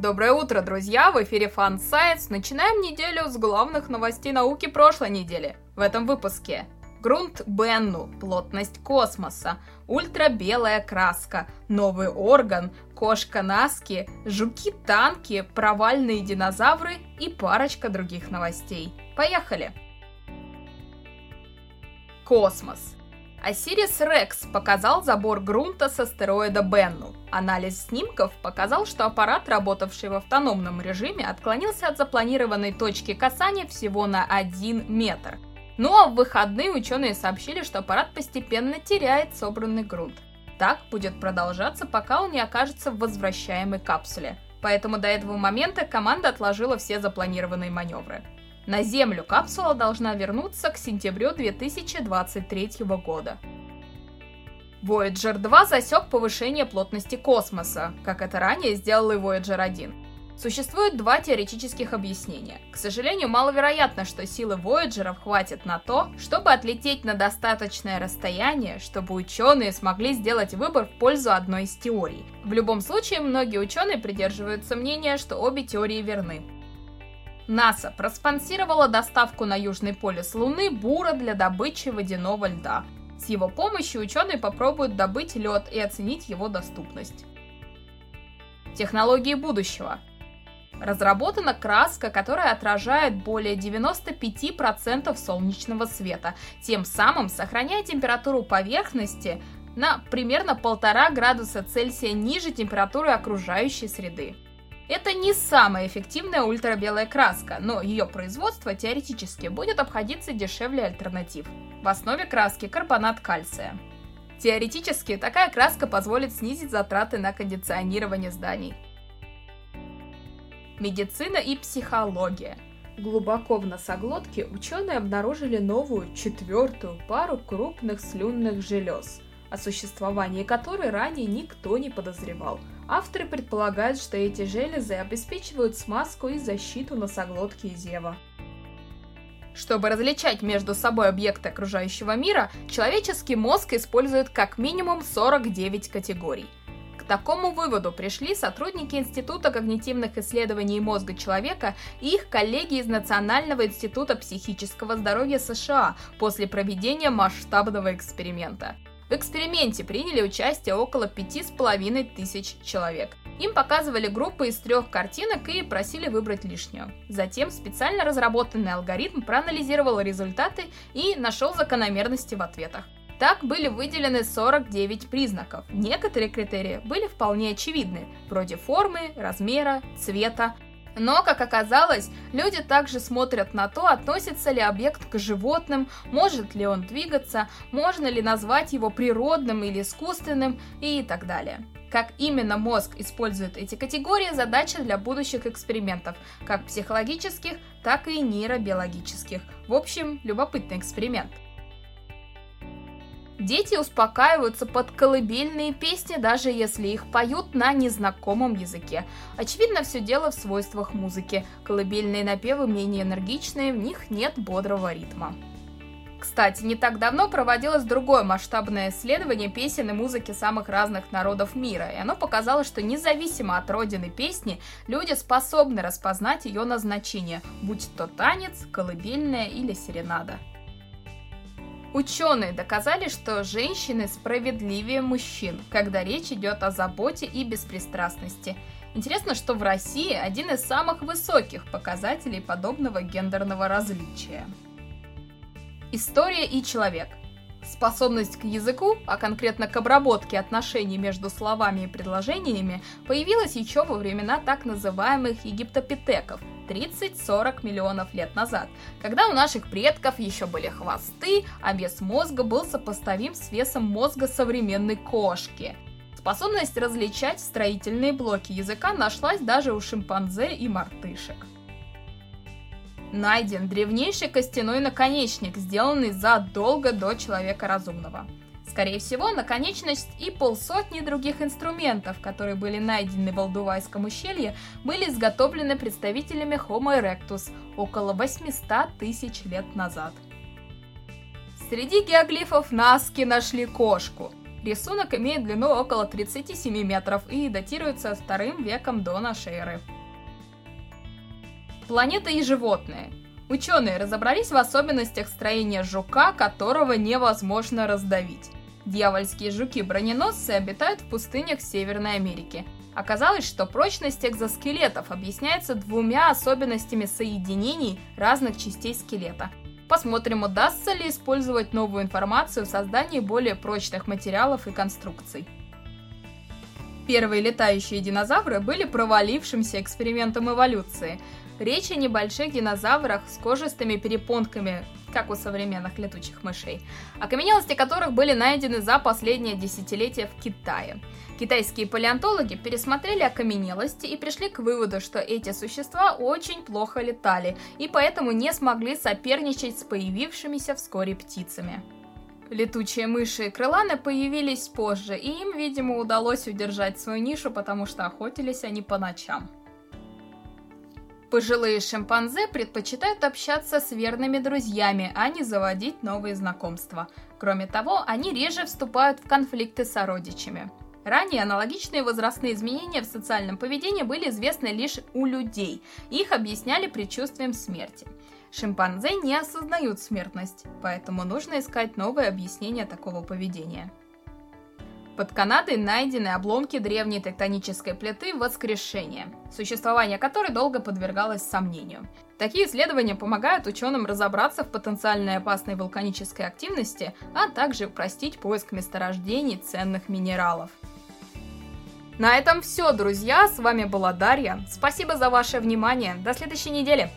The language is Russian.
Доброе утро, друзья! В эфире Fun Science. Начинаем неделю с главных новостей науки прошлой недели. В этом выпуске. Грунт Бенну, плотность космоса, ультрабелая краска, новый орган, кошка Наски, жуки-танки, провальные динозавры и парочка других новостей. Поехали! Космос. Осирис Рекс показал забор грунта с астероида Бенну. Анализ снимков показал, что аппарат, работавший в автономном режиме, отклонился от запланированной точки касания всего на 1 метр. Ну а в выходные ученые сообщили, что аппарат постепенно теряет собранный грунт. Так будет продолжаться, пока он не окажется в возвращаемой капсуле. Поэтому до этого момента команда отложила все запланированные маневры. На Землю капсула должна вернуться к сентябрю 2023 года. Voyager 2 засек повышение плотности космоса, как это ранее сделал и Voyager 1. Существует два теоретических объяснения. К сожалению, маловероятно, что силы Voyager хватит на то, чтобы отлететь на достаточное расстояние, чтобы ученые смогли сделать выбор в пользу одной из теорий. В любом случае, многие ученые придерживаются мнения, что обе теории верны. НАСА проспонсировала доставку на Южный полюс Луны бура для добычи водяного льда. С его помощью ученые попробуют добыть лед и оценить его доступность. Технологии будущего. Разработана краска, которая отражает более 95% солнечного света, тем самым сохраняя температуру поверхности на примерно 1,5 градуса Цельсия ниже температуры окружающей среды. Это не самая эффективная ультрабелая краска, но ее производство теоретически будет обходиться дешевле альтернатив. В основе краски карбонат кальция. Теоретически такая краска позволит снизить затраты на кондиционирование зданий. Медицина и психология. Глубоко в носоглотке ученые обнаружили новую, четвертую пару крупных слюнных желез, о существовании которой ранее никто не подозревал – Авторы предполагают, что эти железы обеспечивают смазку и защиту носоглотки и зева. Чтобы различать между собой объекты окружающего мира, человеческий мозг использует как минимум 49 категорий. К такому выводу пришли сотрудники Института когнитивных исследований мозга человека и их коллеги из Национального института психического здоровья США после проведения масштабного эксперимента – в эксперименте приняли участие около пяти с половиной тысяч человек. Им показывали группы из трех картинок и просили выбрать лишнюю. Затем специально разработанный алгоритм проанализировал результаты и нашел закономерности в ответах. Так были выделены 49 признаков. Некоторые критерии были вполне очевидны, вроде формы, размера, цвета, но, как оказалось, люди также смотрят на то, относится ли объект к животным, может ли он двигаться, можно ли назвать его природным или искусственным и так далее. Как именно мозг использует эти категории – задача для будущих экспериментов, как психологических, так и нейробиологических. В общем, любопытный эксперимент. Дети успокаиваются под колыбельные песни, даже если их поют на незнакомом языке. Очевидно, все дело в свойствах музыки. Колыбельные напевы менее энергичные, в них нет бодрого ритма. Кстати, не так давно проводилось другое масштабное исследование песен и музыки самых разных народов мира, и оно показало, что независимо от родины песни, люди способны распознать ее назначение, будь то танец, колыбельная или серенада. Ученые доказали, что женщины справедливее мужчин, когда речь идет о заботе и беспристрастности. Интересно, что в России один из самых высоких показателей подобного гендерного различия. История и человек. Способность к языку, а конкретно к обработке отношений между словами и предложениями, появилась еще во времена так называемых египтопитеков – 30-40 миллионов лет назад, когда у наших предков еще были хвосты, а вес мозга был сопоставим с весом мозга современной кошки. Способность различать строительные блоки языка нашлась даже у шимпанзе и мартышек. Найден древнейший костяной наконечник, сделанный задолго до человека разумного. Скорее всего, наконечность и полсотни других инструментов, которые были найдены в Алдувайском ущелье, были изготовлены представителями Homo erectus около 800 тысяч лет назад. Среди геоглифов Наски нашли кошку. Рисунок имеет длину около 37 метров и датируется вторым веком до нашей эры. Планета и животные. Ученые разобрались в особенностях строения жука, которого невозможно раздавить. Дьявольские жуки-броненосцы обитают в пустынях Северной Америки. Оказалось, что прочность экзоскелетов объясняется двумя особенностями соединений разных частей скелета. Посмотрим, удастся ли использовать новую информацию в создании более прочных материалов и конструкций. Первые летающие динозавры были провалившимся экспериментом эволюции. Речь о небольших динозаврах с кожистыми перепонками, как у современных летучих мышей, окаменелости которых были найдены за последнее десятилетие в Китае. Китайские палеонтологи пересмотрели окаменелости и пришли к выводу, что эти существа очень плохо летали и поэтому не смогли соперничать с появившимися вскоре птицами. Летучие мыши и крыланы появились позже, и им, видимо, удалось удержать свою нишу, потому что охотились они по ночам. Пожилые шимпанзе предпочитают общаться с верными друзьями, а не заводить новые знакомства. Кроме того, они реже вступают в конфликты с сородичами. Ранее аналогичные возрастные изменения в социальном поведении были известны лишь у людей. Их объясняли предчувствием смерти. Шимпанзе не осознают смертность, поэтому нужно искать новые объяснения такого поведения. Под Канадой найдены обломки древней тектонической плиты воскрешения, существование которой долго подвергалось сомнению. Такие исследования помогают ученым разобраться в потенциально опасной вулканической активности, а также упростить поиск месторождений ценных минералов. На этом все, друзья. С вами была Дарья. Спасибо за ваше внимание. До следующей недели.